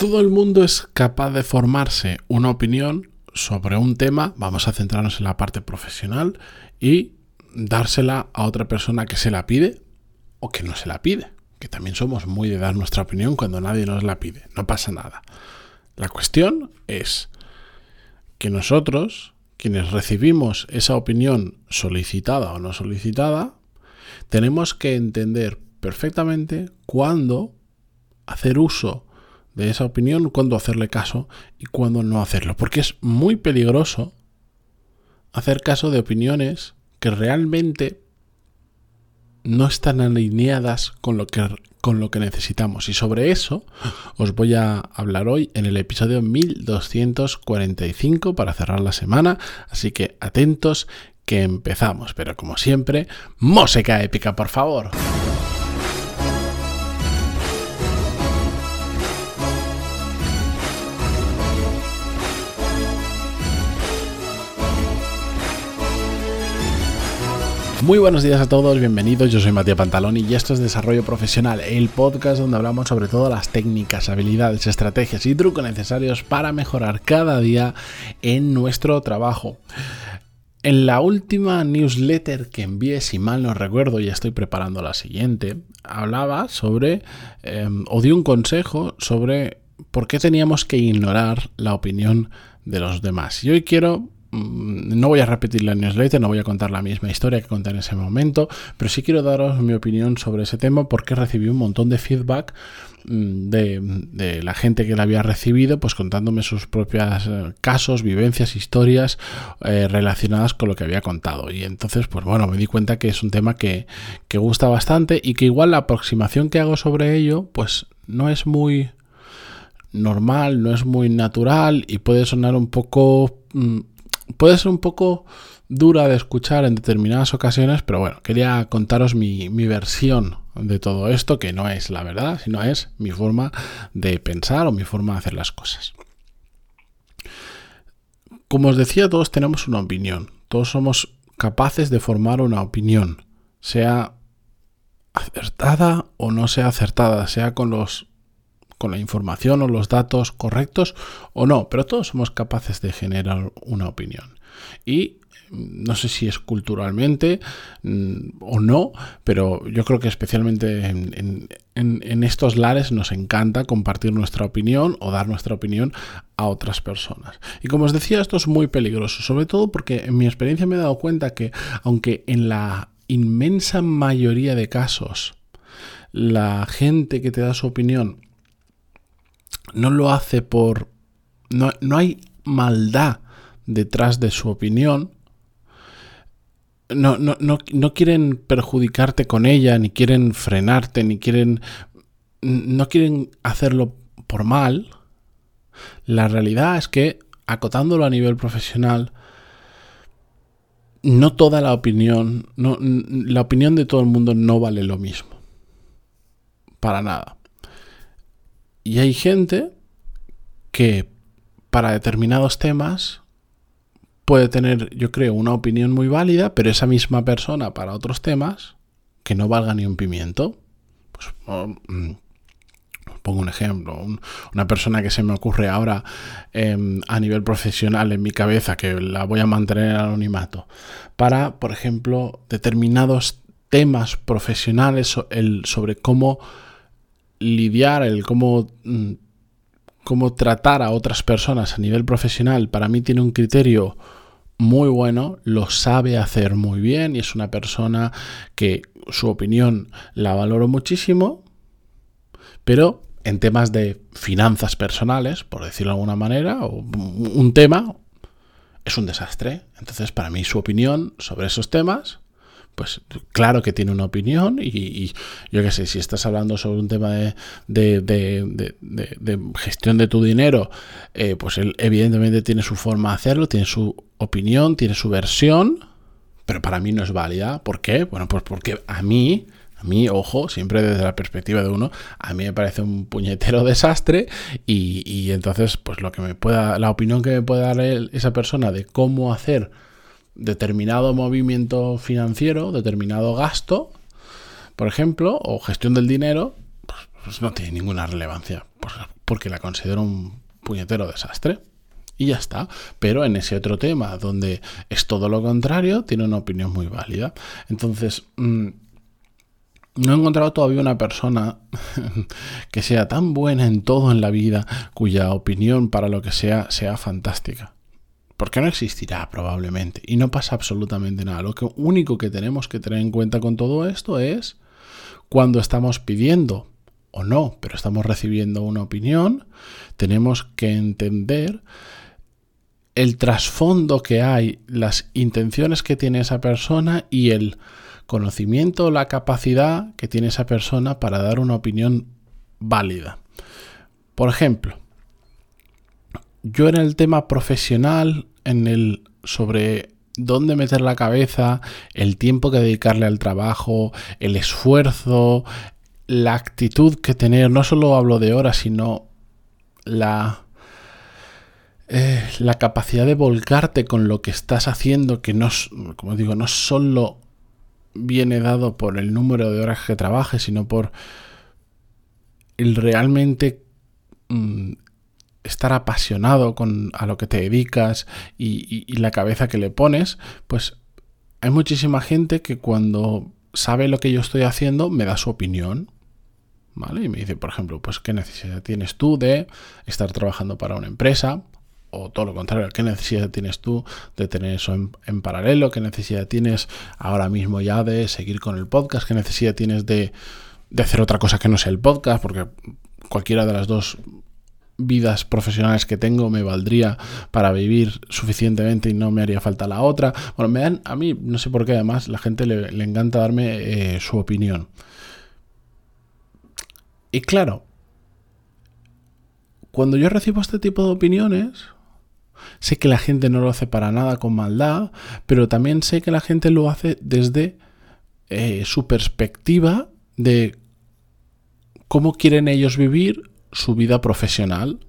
Todo el mundo es capaz de formarse una opinión sobre un tema, vamos a centrarnos en la parte profesional y dársela a otra persona que se la pide o que no se la pide, que también somos muy de dar nuestra opinión cuando nadie nos la pide, no pasa nada. La cuestión es que nosotros, quienes recibimos esa opinión solicitada o no solicitada, tenemos que entender perfectamente cuándo hacer uso de esa opinión, cuándo hacerle caso y cuándo no hacerlo. Porque es muy peligroso hacer caso de opiniones que realmente no están alineadas con lo que con lo que necesitamos. Y sobre eso os voy a hablar hoy en el episodio 1245 para cerrar la semana. Así que atentos que empezamos. Pero como siempre, música épica, por favor. Muy buenos días a todos, bienvenidos. Yo soy Matías Pantaloni y esto es Desarrollo Profesional, el podcast donde hablamos sobre todas las técnicas, habilidades, estrategias y trucos necesarios para mejorar cada día en nuestro trabajo. En la última newsletter que envié, si mal no recuerdo, ya estoy preparando la siguiente, hablaba sobre, em, o di un consejo sobre por qué teníamos que ignorar la opinión de los demás. Y hoy quiero no voy a repetir la newsletter, no voy a contar la misma historia que conté en ese momento, pero sí quiero daros mi opinión sobre ese tema porque recibí un montón de feedback mm, de, la gente que la había recibido, pues contándome sus propios eh, casos, vivencias, historias eh, relacionadas con lo que había contado. Y entonces, pues bueno, me di cuenta que es un tema que, que gusta bastante y que igual la aproximación que hago sobre ello, pues no es muy normal, no es muy natural y puede sonar un poco mm, puede ser un poco dura de escuchar en determinadas ocasiones, pero bueno, quería contaros mi, versión de todo esto, que no es la verdad, sino es mi forma de pensar o mi forma de hacer las cosas. Como os decía, todos tenemos una opinión, todos somos capaces de formar una opinión, sea acertada o no sea acertada, sea con los con la información o los datos correctos o no, pero todos somos capaces de generar una opinión. Y mm, no sé si es culturalmente mm, o no, pero yo creo que especialmente en, estos lares nos encanta compartir nuestra opinión o dar nuestra opinión a otras personas. Y como os decía, esto es muy peligroso, sobre todo porque en mi experiencia me he dado cuenta que aunque en la inmensa mayoría de casos la gente que te da su opinión no lo hace por... No, hay maldad detrás de su opinión. No, no, no, quieren perjudicarte con ella, ni quieren frenarte, ni quieren... No quieren hacerlo por mal. La realidad es que, acotándolo a nivel profesional, no toda la opinión, no, la opinión de todo el mundo no vale lo mismo. Para nada. Y hay gente que para determinados temas puede tener, yo creo, una opinión muy válida, pero esa misma persona para otros temas que no valga ni un pimiento. Pues, mm, pongo un ejemplo, una persona que se me ocurre ahora em, a nivel profesional en mi cabeza, que la voy a mantener en anonimato, para, por ejemplo, determinados temas profesionales sobre cómo lidiar, el cómo, mm, cómo tratar a otras personas a nivel profesional, para mí tiene un criterio muy bueno, lo sabe hacer muy bien y es una persona que su opinión la valoro muchísimo, pero en temas de finanzas personales, por decirlo de alguna manera, o un tema, es un desastre. Entonces, para mí su opinión sobre esos temas pues claro que tiene una opinión y, yo qué sé, si estás hablando sobre un tema de, gestión de tu dinero, eh, pues él evidentemente tiene su forma de hacerlo, tiene su opinión, tiene su versión, pero para mí no es válida. ¿Por qué? Bueno, pues porque a mí... A mí, ojo, siempre desde la perspectiva de uno, a mí me parece un puñetero desastre y, y entonces, pues lo que me pueda, la opinión que me pueda dar esa persona de cómo hacer determinado movimiento financiero, determinado gasto, por ejemplo, o gestión del dinero, pues, pues no tiene ninguna relevancia. Porque la considero un puñetero desastre. Y ya está. Pero en ese otro tema, donde es todo lo contrario, tiene una opinión muy válida. Entonces, mm, no he encontrado todavía una persona que sea tan buena en todo en la vida, cuya opinión para lo que sea sea fantástica. Porque no existirá probablemente. Y no pasa absolutamente nada. Lo único que tenemos que tener en cuenta con todo esto es cuando estamos pidiendo o no, pero estamos recibiendo una opinión, tenemos que entender el trasfondo que hay, las intenciones que tiene esa persona y el conocimiento, la capacidad que tiene esa persona para dar una opinión válida. Por ejemplo, yo en el tema profesional, en el sobre dónde meter la cabeza, el tiempo que dedicarle al trabajo, el esfuerzo, la actitud que tener, no solo hablo de horas, sino la, eh, la capacidad de volcarte con lo que estás haciendo, que no, como digo, no solo viene dado por el número de horas que trabajes, sino por el realmente mm, estar apasionado con a lo que te dedicas y, la cabeza que le pones, pues hay muchísima gente que cuando sabe lo que yo estoy haciendo me da su opinión. ¿Vale? Y me dice, por ejemplo, pues qué necesidad tienes tú de estar trabajando para una empresa o todo lo contrario, ¿qué necesidad tienes tú de tener eso en, paralelo? ¿Qué necesidad tienes ahora mismo ya de seguir con el podcast? ¿Qué necesidad tienes de, de hacer otra cosa que no sea el podcast? Porque cualquiera de las dos vidas profesionales que tengo me valdría para vivir suficientemente y no me haría falta la otra. Bueno, me dan, a mí no sé por qué además la gente le, encanta darme eh, su opinión. Y claro, cuando yo recibo este tipo de opiniones, Sé que la gente no lo hace para nada con maldad, pero también sé que la gente lo hace desde eh, su perspectiva de cómo quieren ellos vivir su vida profesional.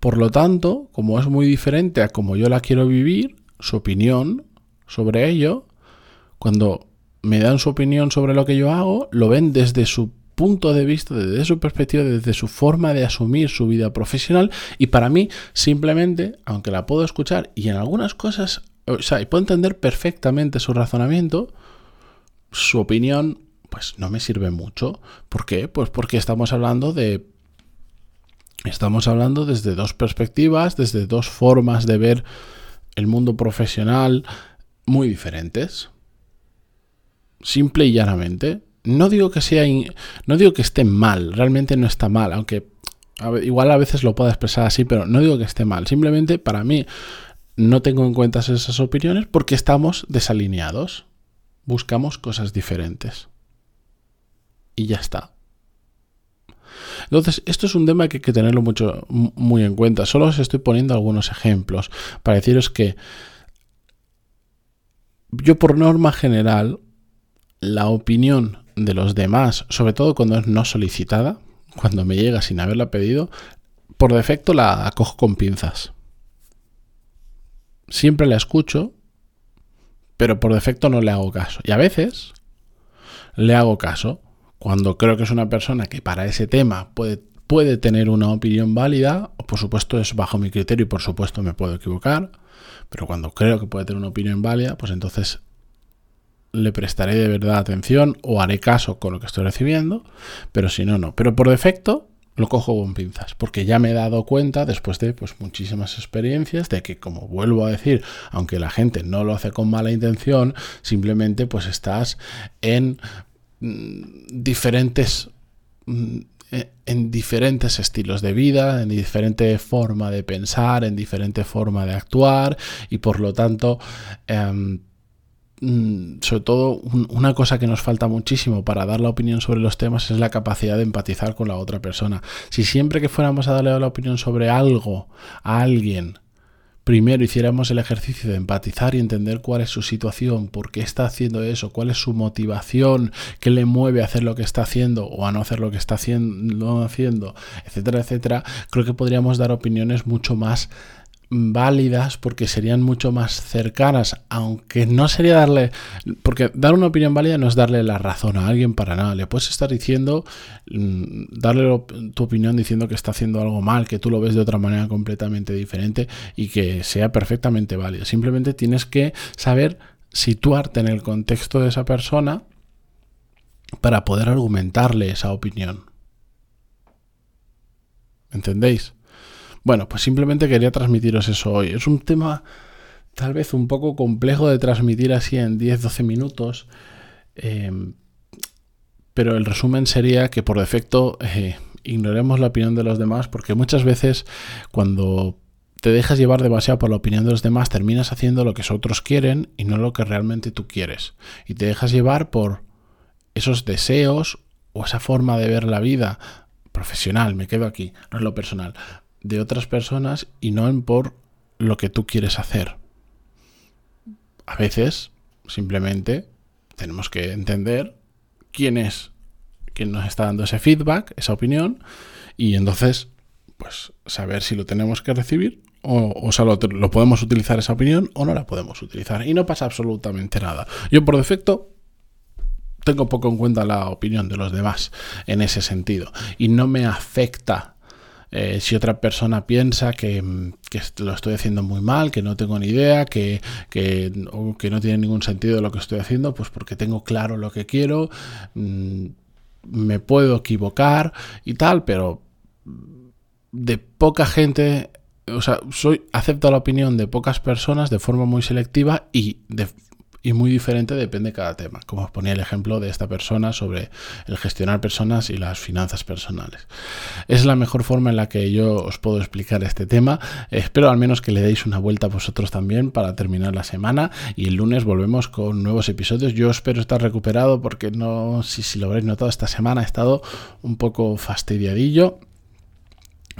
Por lo tanto, como es muy diferente a como yo la quiero vivir, su opinión sobre ello, cuando me dan su opinión sobre lo que yo hago, lo ven desde su punto de vista, desde su perspectiva, desde su forma de asumir su vida profesional y para mí simplemente, aunque la puedo escuchar y en algunas cosas, o sea, y puedo entender perfectamente su razonamiento, su opinión pues no me sirve mucho. ¿Por qué? Pues porque estamos hablando de estamos hablando desde dos perspectivas, desde dos formas de ver el mundo profesional muy diferentes. Simple y llanamente no digo que sea, no digo que esté mal, realmente no está mal, aunque igual a veces lo pueda expresar así, pero no digo que esté mal. Simplemente para mí no tengo en cuenta esas opiniones porque estamos desalineados. Buscamos cosas diferentes. Y ya está. Entonces, esto es un tema que hay que tenerlo mucho, muy en cuenta. Solo os estoy poniendo algunos ejemplos para deciros que yo por norma general, la opinión de los demás, sobre todo cuando es no solicitada, cuando me llega sin haberla pedido, por defecto la acojo con pinzas. Siempre la escucho, pero por defecto no le hago caso. Y a veces le hago caso cuando creo que es una persona que para ese tema puede, puede tener una opinión válida, por supuesto es bajo mi criterio y por supuesto me puedo equivocar, pero cuando creo que puede tener una opinión válida, pues entonces le prestaré de verdad atención o haré caso con lo que estoy recibiendo, pero si no, no. Pero por defecto lo cojo con pinzas, porque ya me he dado cuenta después de pues, muchísimas experiencias de que, como vuelvo a decir, aunque la gente no lo hace con mala intención, simplemente pues estás en diferentes mm, e, en diferentes estilos de vida, en diferente forma de pensar, en diferente forma de actuar y por lo tanto em, Mm, sobre todo una cosa que nos falta muchísimo para dar la opinión sobre los temas es la capacidad de empatizar con la otra persona. Si siempre que fuéramos a darle la opinión sobre algo a alguien, primero hiciéramos el ejercicio de empatizar y entender cuál es su situación, por qué está haciendo eso, cuál es su motivación, qué le mueve a hacer lo que está haciendo o a no haciendo lo que está haciendo etcétera, etcétera, creo que podríamos dar opiniones mucho más válidas porque serían mucho más cercanas, aunque no sería darle, porque dar una opinión válida no es darle la razón a alguien para nada, le puedes estar diciendo, mm, darle tu opinión diciendo que está haciendo algo mal, que tú lo ves de otra manera completamente diferente y que sea perfectamente válido. Simplemente tienes que saber situarte en el contexto de esa persona para poder argumentarle esa opinión. ¿Entendéis? Bueno, pues simplemente quería transmitiros eso hoy. Es un tema tal vez un poco complejo de transmitir así en 10-12 minutos. Em, pero el resumen sería que por defecto eh, ignoremos la opinión de los demás porque muchas veces cuando te dejas llevar demasiado por la opinión de los demás terminas haciendo lo que otros quieren y no lo que realmente tú quieres. Y te dejas llevar por esos deseos o esa forma de ver la vida profesional, me quedo aquí, no es lo personal, de otras personas y no en por lo que tú quieres hacer. A veces, simplemente, tenemos que entender quién es quien nos está dando ese feedback, esa opinión, y entonces, pues, saber si lo tenemos que recibir o, o sea, lo, lo podemos utilizar esa opinión o no la podemos utilizar. Y no pasa absolutamente nada. Yo, por defecto, tengo poco en cuenta la opinión de los demás en ese sentido. Y no me afecta eh, si otra persona piensa que, lo estoy haciendo muy mal, que no tengo ni idea, que, que, no tiene ningún sentido lo que estoy haciendo, pues porque tengo claro lo que quiero, mm, me puedo equivocar y tal, pero de poca gente o sea, soy, acepto la opinión de pocas personas de forma muy selectiva y de y muy diferente depende de cada tema, como os ponía el ejemplo de esta persona sobre el gestionar personas y las finanzas personales. Es la mejor forma en la que yo os puedo explicar este tema. Espero al menos que le deis una vuelta a vosotros también para terminar la semana y el lunes volvemos con nuevos episodios. Yo espero estar recuperado porque no, si, si lo habréis notado, esta semana he estado un poco fastidiadillo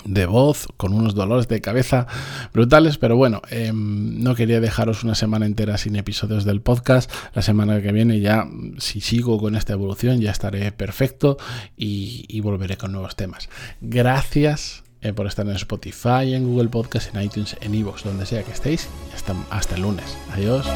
de voz, con unos dolores de cabeza brutales, pero bueno, em, no quería dejaros una semana entera sin episodios del podcast. La semana que viene ya, si sigo con esta evolución, ya estaré perfecto y, volveré con nuevos temas. Gracias eh, por estar en Spotify, en Google Podcast, en iTunes, en iVoox, donde sea que estéis. Hasta, hasta el lunes. Adiós.